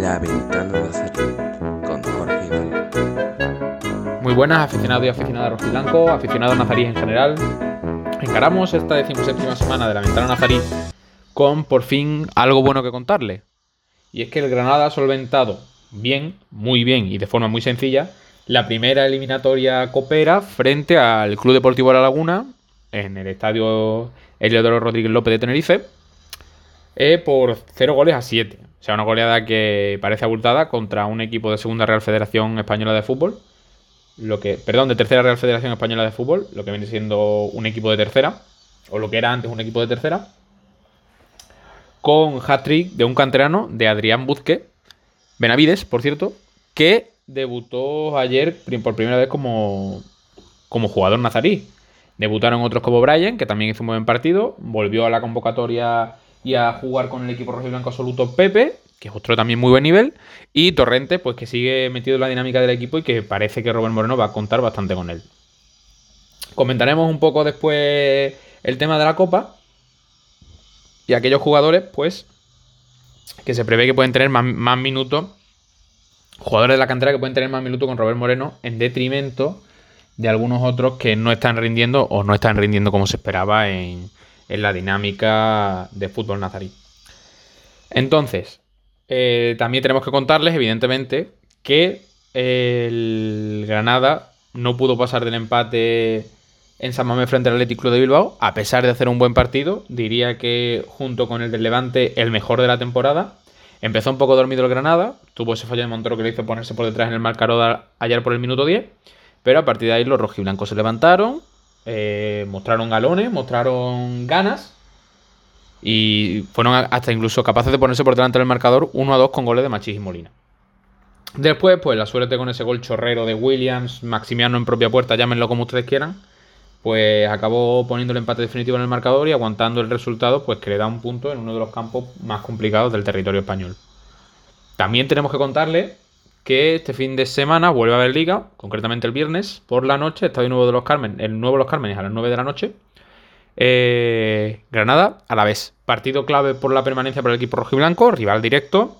La ventana Nazarí con Jorge Iván. Muy buenas, aficionados y aficionadas rojiblanco, aficionados nazaríes en general. Encaramos esta decimoséptima semana de la ventana nazarí con por fin algo bueno que contarle. Y es que el Granada ha solventado bien, muy bien y de forma muy sencilla la primera eliminatoria copera frente al Club Deportivo La Laguna en el estadio Eliodoro Rodríguez López de Tenerife eh, por 0 goles a 7. O sea, una goleada que parece abultada contra un equipo de Segunda Real Federación Española de Fútbol. Lo que, perdón, de Tercera Real Federación Española de Fútbol, lo que viene siendo un equipo de tercera, o lo que era antes un equipo de tercera, con hat-trick de un canterano de Adrián Buzque, Benavides, por cierto, que debutó ayer por primera vez como, como jugador nazarí. Debutaron otros como Brian, que también hizo un buen partido, volvió a la convocatoria y a jugar con el equipo rojiblanco absoluto Pepe, que es otro también muy buen nivel, y Torrente, pues que sigue metido en la dinámica del equipo y que parece que Robert Moreno va a contar bastante con él. Comentaremos un poco después el tema de la Copa y aquellos jugadores, pues, que se prevé que pueden tener más, más minutos, jugadores de la cantera que pueden tener más minutos con Robert Moreno en detrimento de algunos otros que no están rindiendo o no están rindiendo como se esperaba en, en la dinámica de fútbol nazarí. Entonces, eh, también tenemos que contarles, evidentemente, que el Granada no pudo pasar del empate en San Mamés frente al Atlético Club de Bilbao, a pesar de hacer un buen partido. Diría que junto con el del Levante, el mejor de la temporada. Empezó un poco dormido el Granada, tuvo ese fallo de Montoro que le hizo ponerse por detrás en el marcador ayer por el minuto 10, pero a partir de ahí los rojiblancos se levantaron, eh, mostraron galones, mostraron ganas y fueron hasta incluso capaces de ponerse por delante del marcador 1 a 2 con goles de Machis y Molina. Después, pues la suerte con ese gol chorrero de Williams, Maximiano en propia puerta, llámenlo como ustedes quieran, pues acabó poniendo el empate definitivo en el marcador y aguantando el resultado, pues que le da un punto en uno de los campos más complicados del territorio español. También tenemos que contarle que este fin de semana vuelve a haber liga, concretamente el viernes por la noche, Estadio Nuevo de los Carmen, el Nuevo de los Carmen a las 9 de la noche. Eh, Granada a la vez. Partido clave por la permanencia para el equipo rojiblanco, rival directo.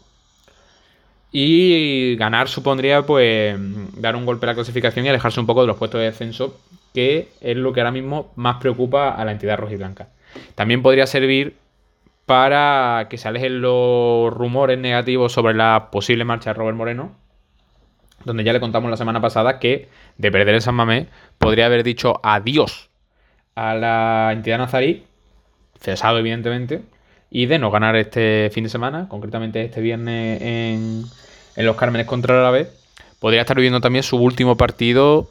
Y ganar supondría pues dar un golpe a la clasificación y alejarse un poco de los puestos de descenso, que es lo que ahora mismo más preocupa a la entidad rojiblanca. También podría servir para que se alejen los rumores negativos sobre la posible marcha de Robert Moreno, donde ya le contamos la semana pasada que de perder el San Mamés podría haber dicho adiós a la entidad nazarí, cesado evidentemente, y de no ganar este fin de semana, concretamente este viernes en, en los Cármenes contra el Alavés, podría estar viviendo también su último partido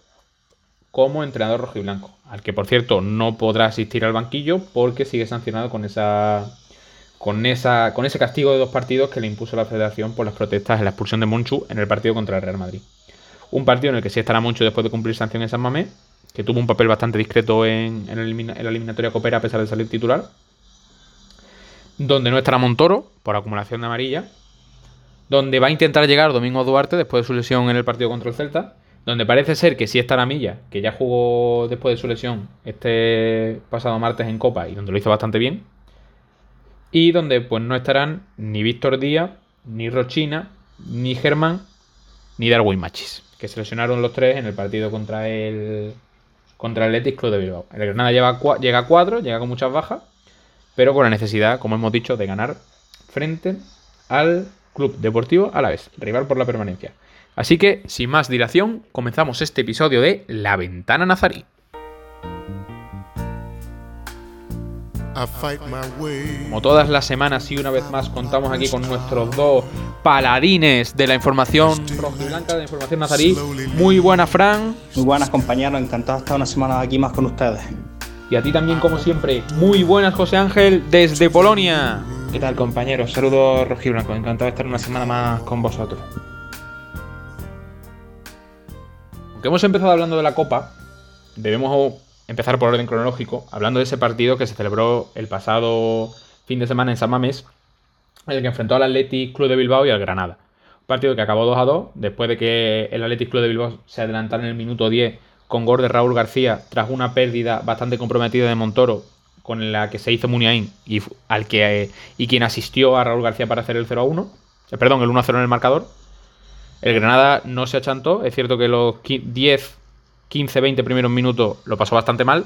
como entrenador rojiblanco, al que por cierto no podrá asistir al banquillo porque sigue sancionado con esa con, esa, con ese castigo de dos partidos que le impuso la federación por las protestas en la expulsión de Monchu en el partido contra el Real Madrid. Un partido en el que sí estará Monchu después de cumplir sanción en San Mamés, que tuvo un papel bastante discreto en, la eliminatoria Copera a pesar de salir titular. Donde no estará Montoro, por acumulación de amarilla. Donde va a intentar llegar Domingo Duarte después de su lesión en el partido contra el Celta. Donde parece ser que sí estará Milla, que ya jugó después de su lesión este pasado martes en Copa y donde lo hizo bastante bien y donde pues no estarán ni Víctor Díaz, ni Rochina, ni Germán, ni Darwin Machis, que se lesionaron los tres en el partido contra el contra el Athletic Club de Bilbao. El Granada llega a cuatro, llega con muchas bajas, pero con la necesidad, como hemos dicho, de ganar frente al Club Deportivo a la vez, rival por la permanencia. Así que, sin más dilación, comenzamos este episodio de La Ventana Nazarí. Como todas las semanas y una vez más contamos aquí con nuestros dos paladines de la información blanca, de la información nazarí. Muy buena, Fran. Muy buenas, compañeros. Encantado de estar una semana aquí más con ustedes. Y a ti también, como siempre. Muy buenas, José Ángel, desde Polonia. ¿Qué tal, compañeros? Saludos rojiblanco. Encantado de estar una semana más con vosotros. Aunque hemos empezado hablando de la Copa, debemos empezar por orden cronológico, hablando de ese partido que se celebró el pasado fin de semana en San Mamés, en el que enfrentó al Athletic Club de Bilbao y al Granada. Un partido que acabó 2 a 2, después de que el Athletic Club de Bilbao se adelantara en el minuto 10 con gol de Raúl García tras una pérdida bastante comprometida de Montoro con la que se hizo Muniain y al que y quien asistió a Raúl García para hacer el 0 a 1. Eh, perdón, el 1 a 0 en el marcador. El Granada no se achantó. Es cierto que los 10, 15, 20 primeros minutos lo pasó bastante mal.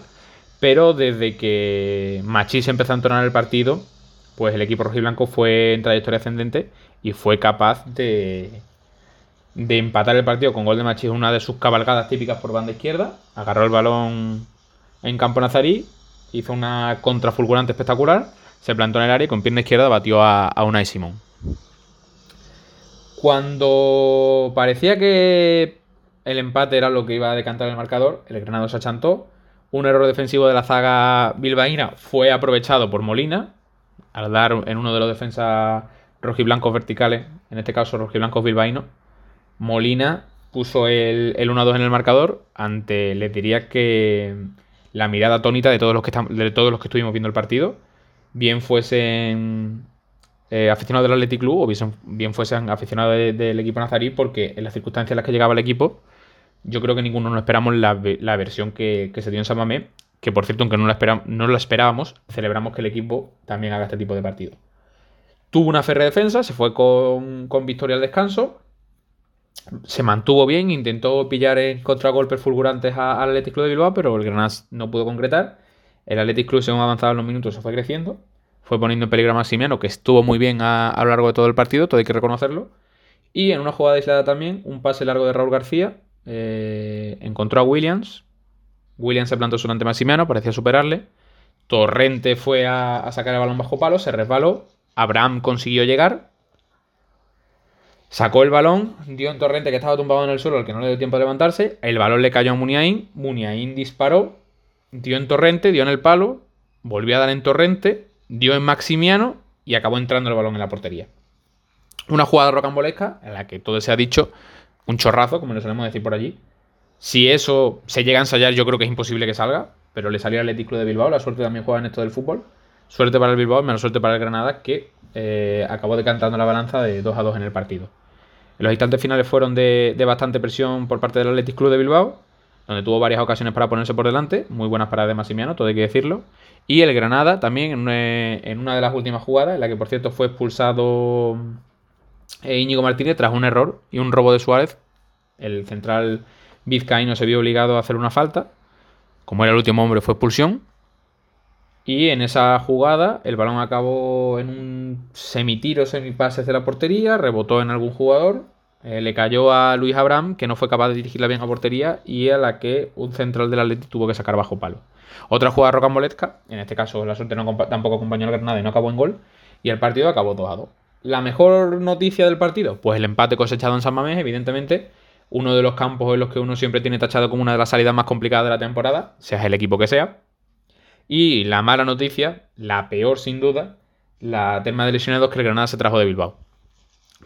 Pero desde que Machís empezó a entonar el partido, pues el equipo rojiblanco fue en trayectoria ascendente y fue capaz de, de empatar el partido con gol de Machís, una de sus cabalgadas típicas por banda izquierda. Agarró el balón en campo nazarí, hizo una contra fulgurante espectacular, se plantó en el área y con pierna izquierda batió a, a Unai Simón. Cuando parecía que el empate era lo que iba a decantar el marcador, el Granado se achantó. Un error defensivo de la zaga bilbaína fue aprovechado por Molina al dar en uno de los defensas rojiblancos verticales, en este caso rojiblancos bilbaínos Molina puso el, 1-2 en el marcador ante, les diría que la mirada atónita de todos los que, de todos los que estuvimos viendo el partido, bien fuesen eh, aficionados del Athletic Club o bien, fuesen aficionados del equipo nazarí, porque en las circunstancias en las que llegaba el equipo, yo creo que ninguno nos esperamos la, versión que, se dio en San Mamé, que por cierto, aunque no la, no la esperábamos, celebramos que el equipo también haga este tipo de partido. Tuvo una férrea defensa, se fue con, con victoria al descanso, se mantuvo bien, intentó pillar en contragolpes fulgurantes al Athletic Club de Bilbao, pero el Granada no pudo concretar. El Athletic Club, según avanzaban los minutos, se fue creciendo. Fue poniendo en peligro a Maximiano, que estuvo muy bien a, lo largo de todo el partido, todo hay que reconocerlo. Y en una jugada aislada también, un pase largo de Raúl García. Eh, encontró a Williams. Williams se plantó su ante Maximiano, parecía superarle. Torrente fue a, a sacar el balón bajo palo, se resbaló. Abraham consiguió llegar, Sacó el balón, dio en Torrente que estaba tumbado en el suelo, al que no le dio tiempo de levantarse. El balón le cayó a Muniain. Muniain disparó, dio en Torrente, dio en el palo, volvió a dar en Torrente, dio en Maximiano y acabó entrando el balón en la portería. Una jugada rocambolesca en la que todo se ha dicho, un chorrazo, como le solemos decir por allí. Si eso se llega a ensayar, yo creo que es imposible que salga, pero le salió al Atlético de Bilbao. La suerte también juega en esto del fútbol. Suerte para el Bilbao menos suerte para el Granada, que eh, acabó decantando la balanza de 2 a 2 en el partido. Los instantes finales fueron de, bastante presión por parte del Athletic Club de Bilbao, donde tuvo varias ocasiones para ponerse por delante, muy buenas paradas de Massimiano, todo hay que decirlo. Y el Granada también en una, de las últimas jugadas, en la que por cierto fue expulsado eh, Íñigo Martínez tras un error y un robo de Suárez. El central vizcaíno se vio obligado a hacer una falta. Como era el último hombre, fue expulsión. Y en esa jugada el balón acabó en un semitiro, semipase de la portería, rebotó en algún jugador eh, le cayó a Luis Abraham, que no fue capaz de dirigirla bien a portería, y a la que un central del Atlético tuvo que sacar bajo palo. Otra jugada rocambolesca, en este caso la suerte no tampoco acompañó al Granada y no acabó en gol, y el partido acabó 2 a 2. ¿La mejor noticia del partido? Pues el empate cosechado en San Mamés, evidentemente, uno de los campos en los que uno siempre tiene tachado como una de las salidas más complicadas de la temporada, sea el equipo que sea. Y la mala noticia, la peor sin duda, la tema de lesionados que el Granada se trajo de Bilbao.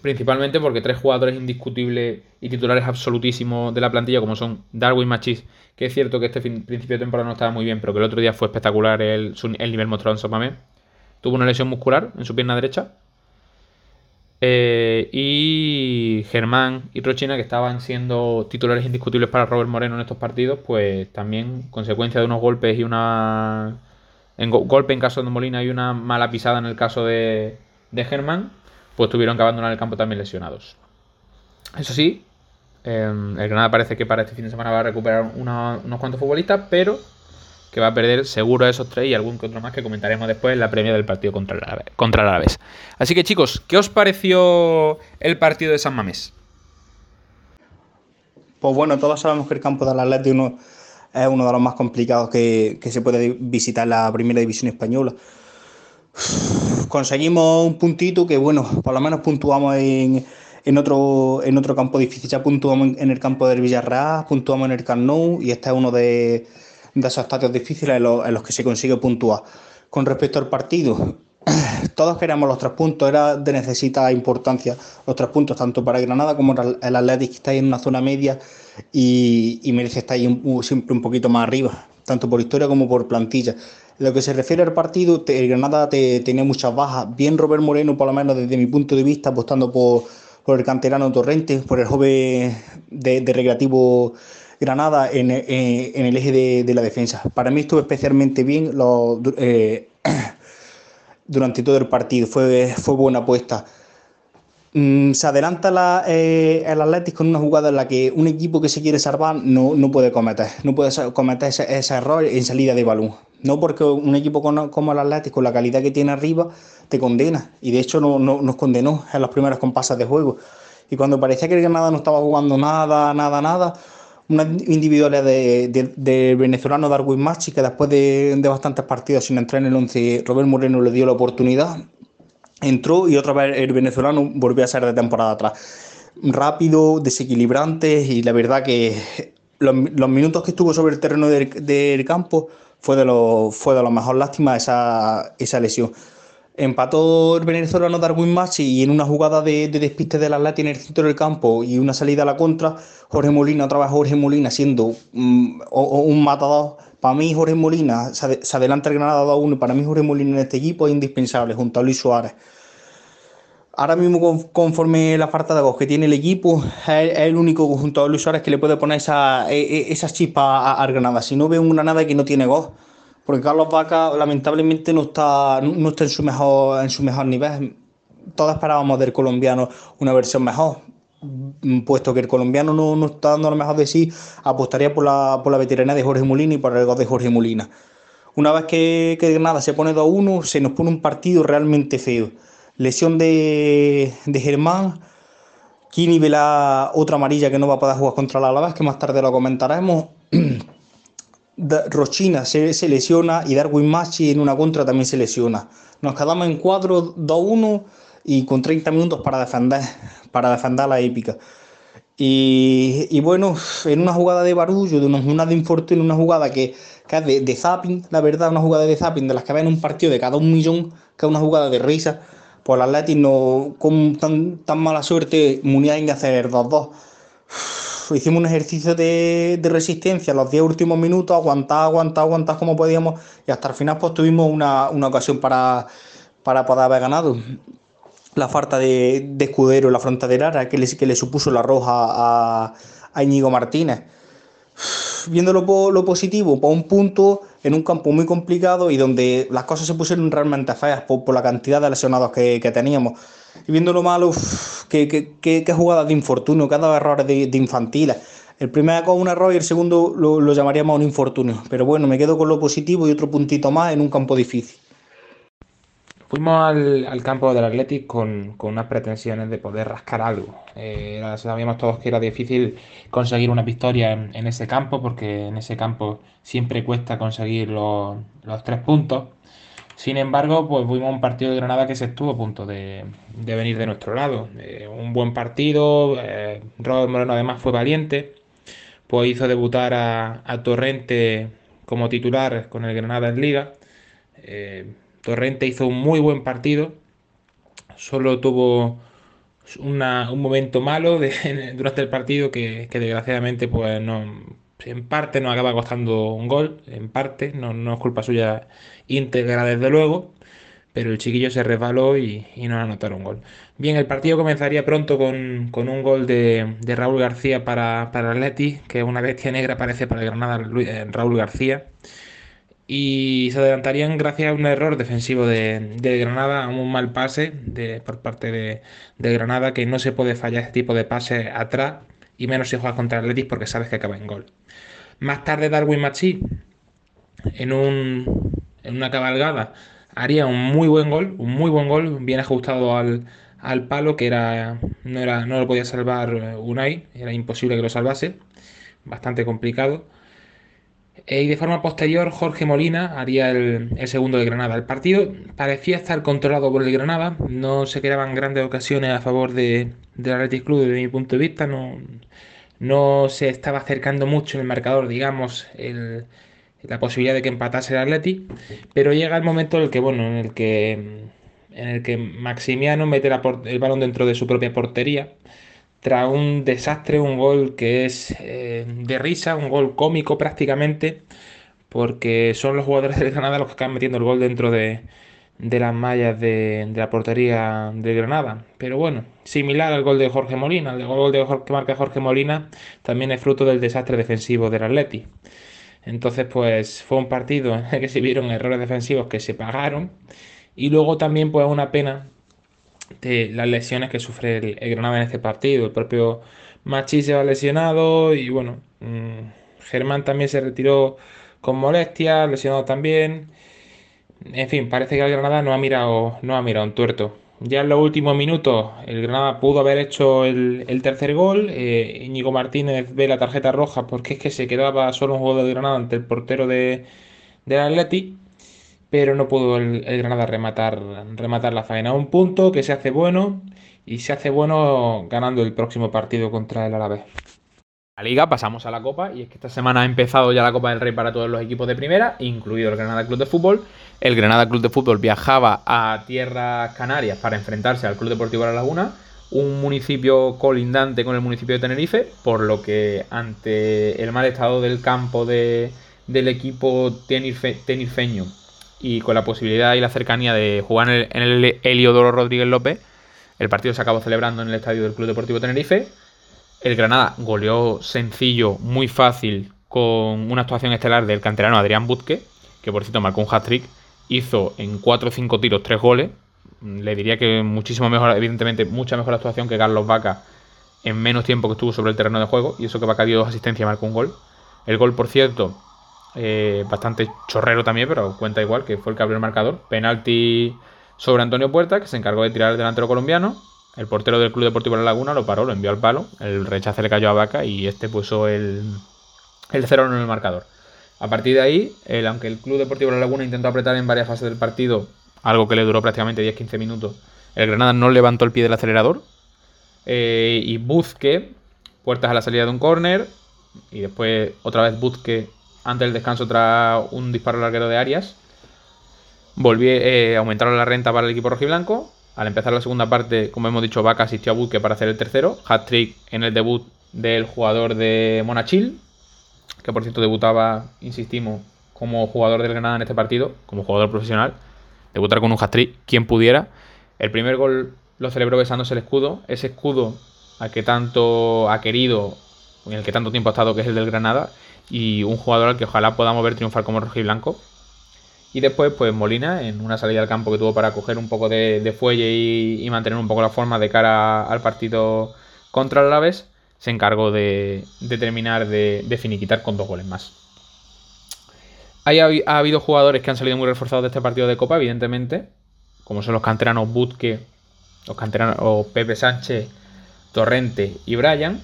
Principalmente porque tres jugadores indiscutibles y titulares absolutísimos de la plantilla, como son Darwin Machis, que es cierto que este principio de temporada no estaba muy bien, pero que el otro día fue espectacular el, nivel mostrado en Sopamé. Tuvo una lesión muscular en su pierna derecha. Eh, y Germán y Rochina, que estaban siendo titulares indiscutibles para Robert Moreno en estos partidos, pues también, consecuencia de unos golpes y una. En golpe en caso de Molina y una mala pisada en el caso de, de Germán, pues tuvieron que abandonar el campo también lesionados. Eso sí, em, el Granada parece que para este fin de semana va a recuperar unos cuantos futbolistas, pero que va a perder seguro esos tres y algún que otro más que comentaremos después en la premia del partido contra el, contra el Alavés. Así que chicos, ¿qué os pareció el partido de San Mamés? Pues bueno, todos sabemos que el campo de la uno, es uno de los más complicados que, que se puede visitar en la primera división española conseguimos un puntito que, bueno, por lo menos puntuamos en, en, otro, en otro campo difícil. Ya puntuamos en, el campo del Villarreal, puntuamos en el Camp y este es uno de, de esos estadios difíciles en los, que se consigue puntuar. Con respecto al partido, todos queríamos los tres puntos, era de necesita importancia los tres puntos, tanto para Granada como el Atlético, que está ahí en una zona media y, merece estar ahí siempre un poquito más arriba, tanto por historia como por plantilla lo que se refiere al partido, el Granada te, tenía muchas bajas. Bien Robert Moreno, por lo menos desde mi punto de vista, apostando por, el canterano Torrente, por el joven de, recreativo Granada en, el eje de, la defensa. Para mí estuvo especialmente bien eh, durante todo el partido, fue, buena apuesta. Mm, se adelanta la, eh, el Atlético con una jugada en la que un equipo que se quiere salvar no, puede cometer, no puede cometer ese, error en salida de balón. No porque un equipo como el Atlético, con la calidad que tiene arriba, te condena. Y de hecho no, nos condenó en los primeros compases de juego. Y cuando parecía que el Granada no estaba jugando nada, nada, nada, una individualidad del de, venezolano Darwin Machi, que después de, de, bastantes partidos sin entrar en el 11, Robert Moreno le dio la oportunidad entró y otra vez el venezolano volvió a ser de temporada atrás. Rápido, desequilibrante y la verdad que los, minutos que estuvo sobre el terreno del, campo fue de lo fue de lo mejor lástima esa, esa lesión. Empató el venezolano Darwin Machi y en una jugada de, despiste del Atleti en el centro del campo y una salida a la contra, Jorge Molina, otra vez Jorge Molina siendo mm, un matador. Para mí Jorge Molina se, adelanta el Granada 2-1 para mí Jorge Molina en este equipo es indispensable junto a Luis Suárez. Ahora mismo conforme la falta de voz que tiene el equipo, es, el único junto a Luis Suárez que le puede poner esa, e, e, esa chispa al Granada. Si no veo un Granada que no tiene voz porque Carlos Vaca lamentablemente no está, no está en, su mejor, en su mejor nivel. Todos esperábamos del colombiano una versión mejor. Puesto que el colombiano no, no está dando lo mejor de sí, apostaría por la, por la veteranía de Jorge Molina y por el gol de Jorge Molina. Una vez que, que se pone 2-1, se nos pone un partido realmente feo. Lesión de, de Germán. Kini ve la otra amarilla que no va a poder jugar contra la Alavés, que más tarde lo comentaremos. Rochina se, lesiona y Darwin Machi en una contra también se lesiona. Nos quedamos en cuadro 2-1 y con 30 minutos para defender, para defender la épica. Y, bueno, en una jugada de barullo, de una, de infortunio, una jugada que, es de, zapping, la verdad, una jugada de zapping de las que ven un partido de cada un millón, que es una jugada de risa, pues el Atleti no, con tan, tan mala suerte, Muniain de hacer 2-2 hicimos un ejercicio de, resistencia los 10 últimos minutos, aguantar, aguantar, aguantar como podíamos y hasta el final pues tuvimos una, ocasión para, para poder haber ganado. La falta de, escudero en la frontera que le, que le supuso la roja a, Íñigo Martínez. Viéndolo por lo positivo, por un punto en un campo muy complicado y donde las cosas se pusieron realmente feas por, la cantidad de lesionados que, teníamos. Y viendo lo malo, qué, qué, jugadas de infortunio, cada error de, de infantiles. El primero con un error y el segundo lo, lo llamaríamos un infortunio. Pero bueno, me quedo con lo positivo y otro puntito más en un campo difícil. Fuimos al, campo del Athletic con, unas pretensiones de poder rascar algo. Eh, sabíamos todos que era difícil conseguir una victoria en, ese campo, porque en ese campo siempre cuesta conseguir los, tres puntos. Sin embargo, pues fuimos un partido de Granada que se estuvo a punto de, venir de nuestro lado. Eh, un buen partido, eh, Robert Moreno además fue valiente, pues hizo debutar a, a Torrente como titular con el Granada en Liga. Torrente hizo un muy buen partido, solo tuvo un momento malo durante el partido que, desgraciadamente pues no, en parte nos acaba costando un gol, en parte, no, es culpa suya íntegra desde luego, pero el chiquillo se resbaló y, nos anotaron un gol. Bien, el partido comenzaría pronto con, un gol de, Raúl García para, para Atleti, que es una bestia negra parece para el Granada eh, Raúl García y se adelantarían gracias a un error defensivo de, Granada, a un mal pase de, por parte de, Granada, que no se puede fallar este tipo de pase atrás, y menos si juegas contra Atletis porque sabes que acaba en gol. Más tarde Darwin Machi, en, un, en una cabalgada, haría un muy buen gol, un muy buen gol, bien ajustado al, al palo, que era no, era, no lo podía salvar Unai, era imposible que lo salvase, bastante complicado eh, y de forma posterior, Jorge Molina haría el, segundo de Granada. El partido parecía estar controlado por el Granada, no se quedaban grandes ocasiones a favor de, del Athletic Club desde mi punto de vista, no, no se estaba acercando mucho el marcador, digamos, la posibilidad de que empatase el Athletic, pero llega el momento en el que, bueno, en el que, en el que Maximiano mete el balón dentro de su propia portería tras un desastre, un gol que es eh, de risa, un gol cómico prácticamente, porque son los jugadores del Canadá los que están metiendo el gol dentro de, de las mallas de, la portería de Granada. Pero bueno, similar al gol de Jorge Molina. El gol de Jorge, que marca Jorge Molina también es fruto del desastre defensivo del Atleti. Entonces, pues fue un partido en el que se vieron errores defensivos que se pagaron. Y luego también, pues, una pena de las lesiones que sufre el, Granada en este partido. El propio Machi se va lesionado y bueno, mm, Germán también se retiró con molestias, lesionado también. En fin, parece que el Granada no ha mirado, no ha mirado un tuerto. Ya en los últimos minutos el Granada pudo haber hecho el, tercer gol. Eh, Íñigo Martínez ve la tarjeta roja porque es que se quedaba solo un juego de Granada ante el portero de, del Atleti. Pero no pudo el, Granada rematar, rematar la faena. Un punto que se hace bueno y se hace bueno ganando el próximo partido contra el Alavés. La liga pasamos a la Copa y es que esta semana ha empezado ya la Copa del Rey para todos los equipos de primera, incluido el Granada Club de Fútbol. El Granada Club de Fútbol viajaba a Tierras Canarias para enfrentarse al Club Deportivo La Laguna, un municipio colindante con el municipio de Tenerife, por lo que ante el mal estado del campo del equipo tenirfeño y con la posibilidad y la cercanía de jugar en el, Heliodoro Rodríguez López, el partido se acabó celebrando en el estadio del Club Deportivo Tenerife. El Granada goleó sencillo, muy fácil, con una actuación estelar del canterano Adrián Butke, que por cierto marcó un hat-trick hizo en 4 o 5 tiros 3 goles. Le diría que muchísimo mejor, evidentemente, mucha mejor actuación que Carlos Vaca en menos tiempo que estuvo sobre el terreno de juego. Y eso que Vaca dio dos asistencias y marcó un gol. El gol, por cierto, eh, bastante chorrero también, pero cuenta igual, que fue el que abrió el marcador. Penalti sobre Antonio Puerta, que se encargó de tirar el delantero colombiano. El portero del Club Deportivo de La Laguna lo paró, lo envió al palo. El rechace le cayó a Vaca y este puso el, el 0 en el marcador. A partir de ahí, aunque el Club Deportivo La Laguna intentó apretar en varias fases del partido, algo que le duró prácticamente 10-15 minutos, el Granada no levantó el pie del acelerador. Eh, y Buzque, puertas a la salida de un córner. Y después otra vez Buzque, antes del descanso, tras un disparo larguero de Arias. Volvió eh, a aumentar la renta para el equipo rojiblanco. Al empezar la segunda parte, como hemos dicho, Vaca asistió a Buzque para hacer el tercero. Hat-trick en el debut del jugador de Monachil, que por cierto debutaba, insistimos, como jugador del Granada en este partido, como jugador profesional, debutar con un hat-trick, quien pudiera. El primer gol lo celebró besándose el escudo, ese escudo al que tanto ha querido, en el que tanto tiempo ha estado, que es el del Granada, y un jugador al que ojalá podamos ver triunfar como rojo y después, pues Molina, en una salida al campo que tuvo para coger un poco de, fuelle y, mantener un poco la forma de cara al partido contra el Alavés, se encargó de, terminar de, finiquitar con dos goles más. Hay, ha, habido jugadores que han salido muy reforzados de este partido de Copa, evidentemente, como son los canteranos Butke, los canteranos Pepe Sánchez, Torrente y Brian,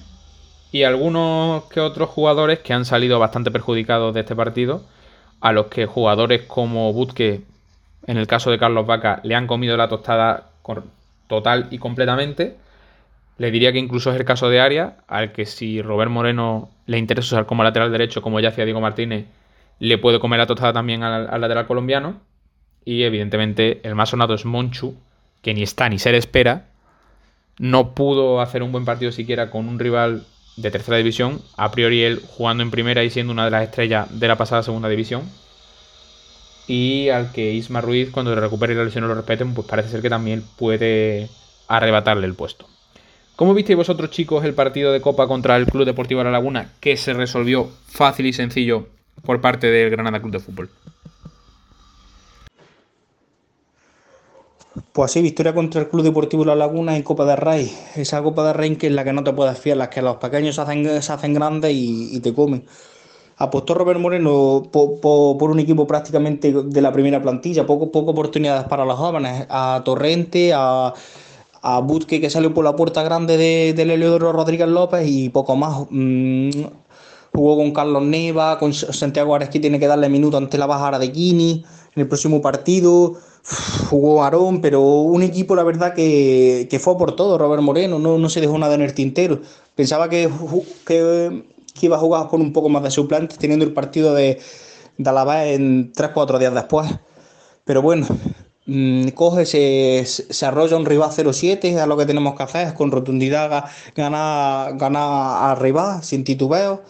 y algunos que otros jugadores que han salido bastante perjudicados de este partido, a los que jugadores como Butke, en el caso de Carlos Vaca, le han comido la tostada total y completamente, le diría que incluso es el caso de Arias, al que si Robert Moreno le interesa usar como lateral derecho, como ya hacía Diego Martínez, le puede comer la tostada también al, lateral colombiano. Y evidentemente el más sonado es Monchu, que ni está ni se le espera. No pudo hacer un buen partido siquiera con un rival de tercera división. A priori él jugando en primera y siendo una de las estrellas de la pasada segunda división. Y al que Isma Ruiz, cuando le recupere la lesión lo respeten, pues parece ser que también puede arrebatarle el puesto. ¿Cómo visteis vosotros, chicos, el partido de Copa contra el Club Deportivo de La Laguna, que se resolvió fácil y sencillo por parte del Granada Club de Fútbol? Pues sí, victoria contra el Club Deportivo La Laguna en Copa de Rey. Esa Copa de Rey que es la que no te puedes fiar, las que los pequeños se hacen, se hacen grandes y, te comen. Apostó Robert Moreno por, un equipo prácticamente de la primera plantilla, poco, oportunidades para los jóvenes, a Torrente, a, a que salió por la puerta grande de, del Eleodoro Rodríguez López y poco más. Mm, jugó con Carlos Neva, con Santiago Ares que tiene que darle minuto ante la bajada de Kini en el próximo partido. Jugó Aarón, pero un equipo, la verdad, que, fue por todo. Robert Moreno no, no se dejó nada en el tintero. Pensaba que, que, iba a jugar con un poco más de suplentes, teniendo el partido de, de Alaba en 3-4 días después. Pero bueno, Mm, coge, se, se, arrolla un rival 0-7, a lo que tenemos que hacer es con rotundidad ganar, ganar arriba sin titubeo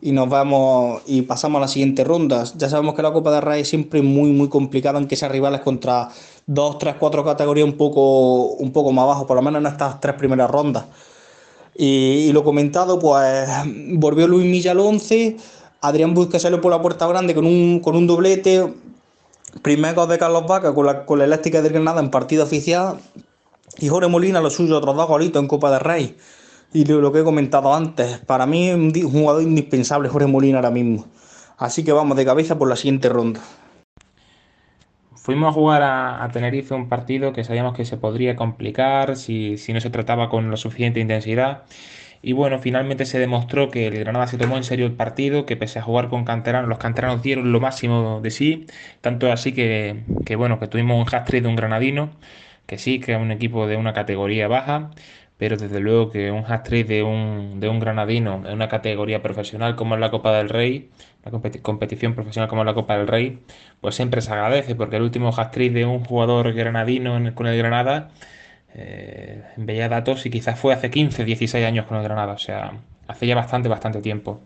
y nos vamos y pasamos a las siguientes rondas. Ya sabemos que la Copa de Rey es siempre muy muy complicada, aunque sean rivales contra dos, tres, cuatro categorías un poco, un poco más abajo, por lo menos en estas tres primeras rondas. Y, lo comentado, pues volvió Luis Milla al 11, Adrián Busca salió por la puerta grande con un, con un doblete, primer gol de Carlos Vaca con la, con la eléctrica de Granada en partido oficial, y Jorge Molina lo suyo, otros dos golitos en Copa de Rey. Y lo, que he comentado antes, para mí es un jugador indispensable Jorge Molina ahora mismo. Así que vamos de cabeza por la siguiente ronda. Fuimos a jugar a, Tenerife un partido que sabíamos que se podría complicar si, no se trataba con la suficiente intensidad. Y bueno, finalmente se demostró que el Granada se tomó en serio el partido, que pese a jugar con canteranos, los canteranos dieron lo máximo de sí. Tanto así que, bueno, que tuvimos un hat de un granadino, que sí, que es un equipo de una categoría baja, pero desde luego que un hat-trick de un, de un granadino en una categoría profesional como es la Copa del Rey, la competición profesional como es la Copa del Rey, pues siempre se agradece, porque el último hat-trick de un jugador granadino con el Granada, eh, veía datos y quizás fue hace 15, 16 años con el Granada, o sea, hace ya bastante, bastante tiempo.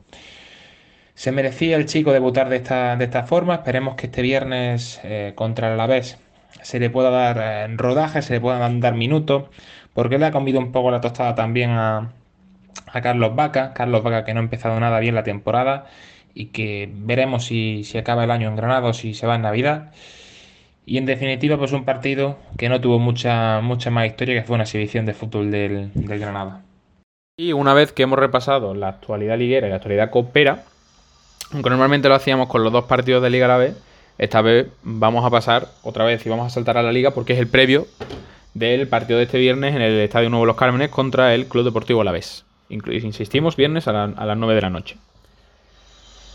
Se merecía el chico debutar de esta, de esta forma, esperemos que este viernes eh, contra el Alavés se le pueda dar eh, rodaje, se le puedan dar minutos porque le ha comido un poco la tostada también a, Carlos Vaca. Carlos Vaca que no ha empezado nada bien la temporada y que veremos si, acaba el año en Granada o si se va en Navidad. Y en definitiva, pues un partido que no tuvo mucha, mucha más historia, que fue una exhibición de fútbol del, Granada. Y una vez que hemos repasado la actualidad liguera y la actualidad copera, aunque normalmente lo hacíamos con los dos partidos de Liga a la vez, esta vez vamos a pasar otra vez y vamos a saltar a la Liga porque es el previo del partido de este viernes en el Estadio Nuevo Los Cármenes contra el Club Deportivo Alavés. Insistimos, viernes a, las 9 de la noche.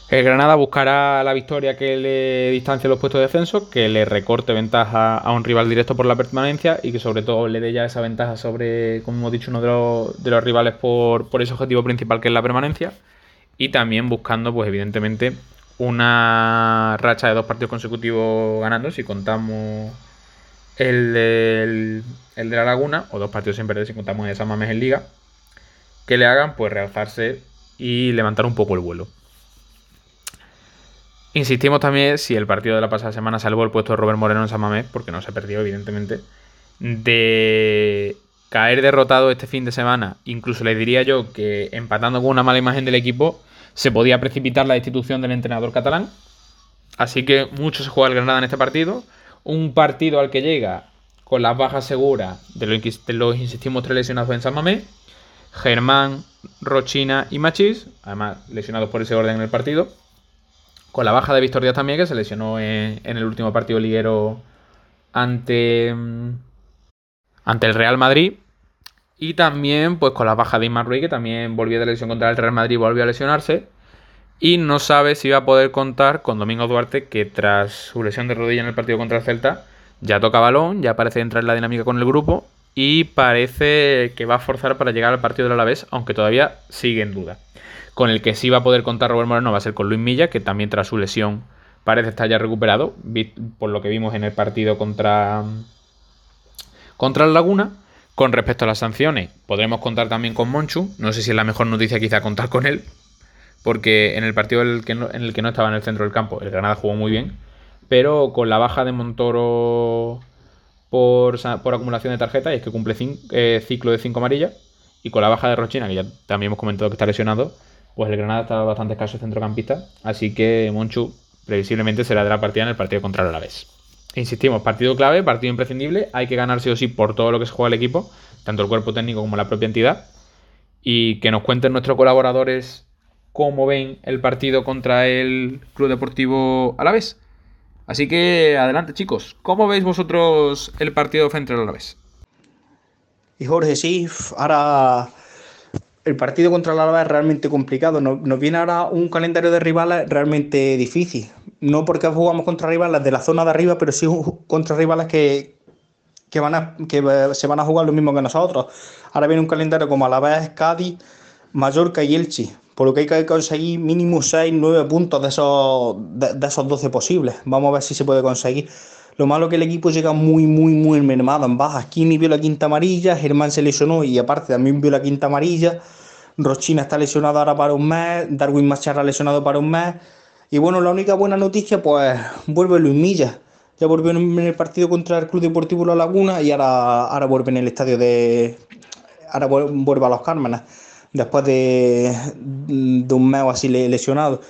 El Granada buscará la victoria que le distancie los puestos de descenso, que le recorte ventaja a un rival directo por la permanencia y que sobre todo le dé ya esa ventaja sobre, como hemos dicho, uno de los, rivales por, por, ese objetivo principal que es la permanencia. Y también buscando, pues evidentemente, una racha de dos partidos consecutivos ganando, si contamos el, el de la Laguna, o dos partidos sin perder si contamos en San Mames en Liga, que le hagan pues realzarse y levantar un poco el vuelo. Insistimos también, si el partido de la pasada semana salvó el puesto de Robert Moreno en San Mamés, porque no se perdió, evidentemente, de caer derrotado este fin de semana, incluso le diría yo que empatando con una mala imagen del equipo, se podía precipitar la institución del entrenador catalán. Así que mucho se juega el Granada en este partido un partido al que llega con las bajas seguras de los, insistimos, tres lesionados en San Mamés, Germán, Rochina y Machís, además lesionados por ese orden en el partido, con la baja de Víctor Díaz también, que se lesionó en, el último partido liguero ante, ante el Real Madrid, y también pues con la baja de Imar Rui, que también volvió de lesión contra el Real Madrid volvió a lesionarse, y no sabe si va a poder contar con Domingo Duarte, que tras su lesión de rodilla en el partido contra el Celta, ya toca balón, ya parece entrar en la dinámica con el grupo y parece que va a forzar para llegar al partido del Alavés, aunque todavía sigue en duda. Con el que sí va a poder contar Robert Moreno va a ser con Luis Milla, que también tras su lesión parece estar ya recuperado, por lo que vimos en el partido contra, contra el Laguna. Con respecto a las sanciones, podremos contar también con Monchu. No sé si es la mejor noticia quizá contar con él, porque en el partido en el, que no, estaba en el centro del campo, el Granada jugó muy bien, pero con la baja de Montoro por, acumulación de tarjetas, y es que cumple eh, ciclo de 5 amarillas, y con la baja de Rochina, que ya también hemos comentado que está lesionado, pues el Granada está bastante escaso centrocampista, así que Monchu previsiblemente será de la partida en el partido contra el Alavés. Insistimos, partido clave, partido imprescindible, hay que ganar sí o sí por todo lo que se juega el equipo, tanto el cuerpo técnico como la propia entidad, y que nos cuenten nuestros colaboradores cómo ven el partido contra el Club Deportivo Alavés. Así que adelante chicos, ¿cómo veis vosotros el partido frente al Alavés? Y Jorge, sí, ahora el partido contra el Alavés es realmente complicado. Nos, viene ahora un calendario de rivales realmente difícil. No porque jugamos contra rivales de la zona de arriba, pero sí contra rivales que, que se van a jugar lo mismo que nosotros. Ahora viene un calendario como Alavés, Cádiz, Mallorca y Elche por lo que hay que conseguir mínimo 6, 9 puntos de esos, de, esos 12 posibles. Vamos a ver si se puede conseguir. Lo malo que el equipo llega muy, muy, muy mermado en bajas. Kini vio la quinta amarilla, Germán se lesionó y aparte también vio la quinta amarilla. Rochina está lesionado ahora para un mes, Darwin Macharra lesionado para un mes. Y bueno, la única buena noticia, pues vuelve Luis Milla. ya volvió en el partido contra el Club Deportivo La Laguna y ahora, ahora vuelve en el estadio de. Ahora vuelve a los Cármenes, después de, de un mes o así lesionado.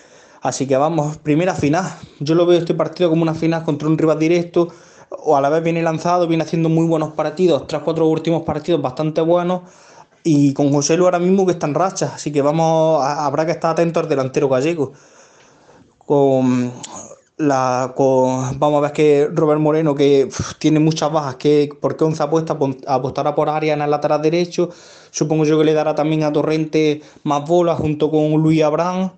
Así que vamos, primera final. Yo lo veo este partido como una final contra un rival directo, o a la vez viene lanzado, viene haciendo muy buenos partidos, tres, cuatro últimos partidos bastante buenos. Y con José Lu ahora mismo que está en racha, así que vamos, habrá que estar atento al delantero gallego. Con la, con, vamos a ver que Robert Moreno, que tiene muchas bajas, que porque Onza apuesta, apostará por área en el lateral derecho. Supongo yo que le dará también a Torrente más bolas junto con Luis Abraham.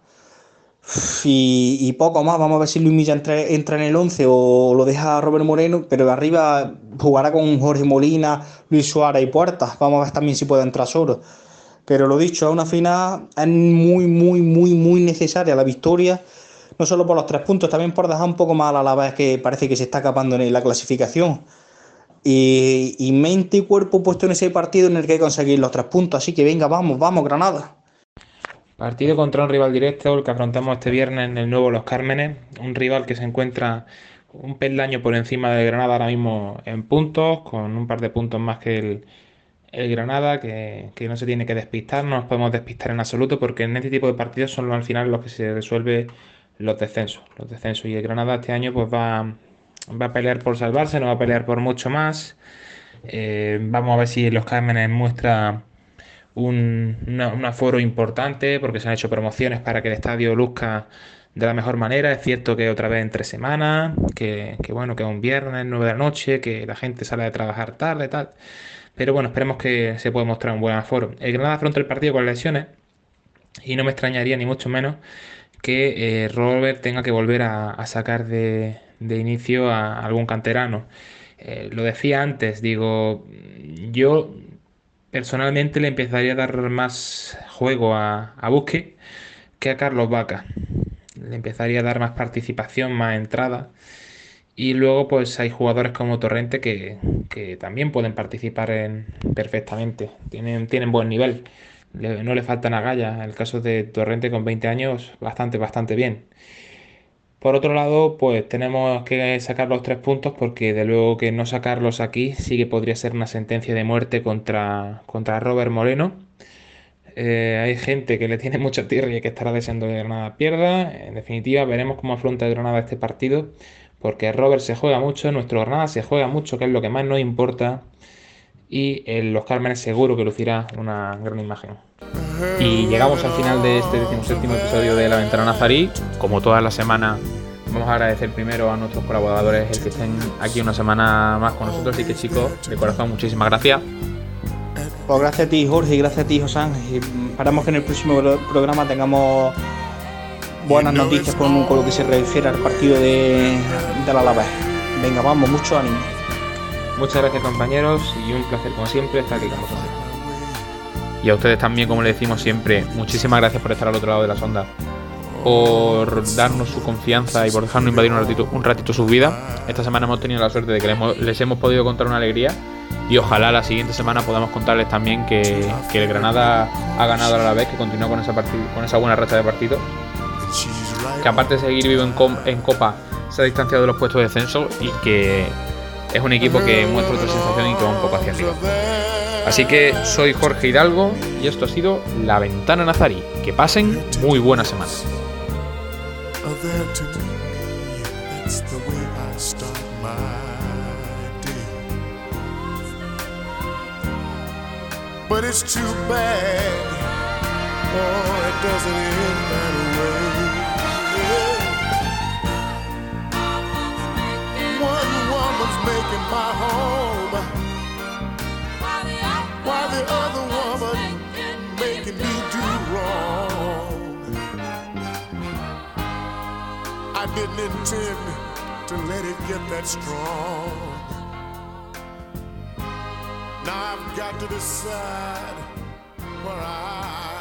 Y, poco más, vamos a ver si Luis Milla entra, en el 11 o lo deja Robert Moreno, pero arriba jugará con Jorge Molina, Luis Suárez y Puertas. Vamos a ver también si puede entrar solo. Pero lo dicho, a una final es muy, muy, muy, muy necesaria la victoria, no solo por los tres puntos, también por dejar un poco más a la vez que parece que se está escapando en la clasificación. Y, y mente y cuerpo puesto en ese partido en el que hay que conseguir los tres puntos. Así que venga, vamos, vamos, Granada. Partido contra un rival directo, el que afrontamos este viernes en el nuevo Los Cármenes, un rival que se encuentra un peldaño por encima de Granada ahora mismo en puntos, con un par de puntos más que el, Granada, que, no se tiene que despistar, no nos podemos despistar en absoluto, porque en este tipo de partidos son al final los que se resuelve los descensos. Los descensos. Y el Granada este año pues va, va a pelear por salvarse, no va a pelear por mucho más. Eh, vamos a ver si Los Cármenes muestra un, aforo importante porque se han hecho promociones para que el estadio luzca de la mejor manera. Es cierto que otra vez en tres semanas, que, bueno, que es un viernes, nueve de la noche, que la gente sale de trabajar tarde, tal. Pero bueno, esperemos que se pueda mostrar un buen aforo. El Granada afronta el partido con lesiones y no me extrañaría ni mucho menos que eh, Robert tenga que volver a, sacar de, inicio a algún canterano. Eh, lo decía antes, digo, yo personalmente le empezaría a dar más juego a, a Busque que a Carlos Vaca. Le empezaría a dar más participación, más entrada. Y luego pues hay jugadores como Torrente que, también pueden participar en, perfectamente. Tienen, tienen buen nivel. no le faltan agallas. En el caso de Torrente con 20 años, bastante, bastante bien. Por otro lado, pues tenemos que sacar los tres puntos porque de luego que no sacarlos aquí sí que podría ser una sentencia de muerte contra, contra Robert Moreno. Eh, hay gente que le tiene mucha tierra y que estará deseando que Granada pierda. En definitiva, veremos cómo afronta Granada este partido porque Robert se juega mucho, nuestro Granada se juega mucho, que es lo que más nos importa. Y en los Cármenes seguro que lucirá una gran imagen. Y llegamos al final de este decimoséptimo episodio de La Ventana Nazarí. Como todas las semanas, vamos a agradecer primero a nuestros colaboradores el que estén aquí una semana más con nosotros. Así que chicos, de corazón, muchísimas gracias. Pues gracias a ti, Jorge, y gracias a ti, Josán. Y esperamos que en el próximo programa tengamos buenas noticias con, lo que se refiere al partido de, de la Alavés. Venga, vamos, mucho ánimo. Muchas gracias compañeros y un placer como siempre estar aquí con vosotros. Y a ustedes también, como le decimos siempre, muchísimas gracias por estar al otro lado de la sonda, por darnos su confianza y por dejarnos invadir un ratito, un ratito su vida. Esta semana hemos tenido la suerte de que les hemos, podido contar una alegría y ojalá la siguiente semana podamos contarles también que, el Granada ha ganado a la vez, que continúa con esa, con esa buena racha de partidos, que aparte de seguir vivo en, en Copa se ha distanciado de los puestos de descenso y que es un equipo que muestra otra sensación y que va un poco hacia arriba. Así que soy Jorge Hidalgo y esto ha sido La Ventana Nazarí. Que pasen muy buena semana. But it's too bad. Oh, it doesn't. I didn't intend to let it get that strong. Now I've got to decide where I.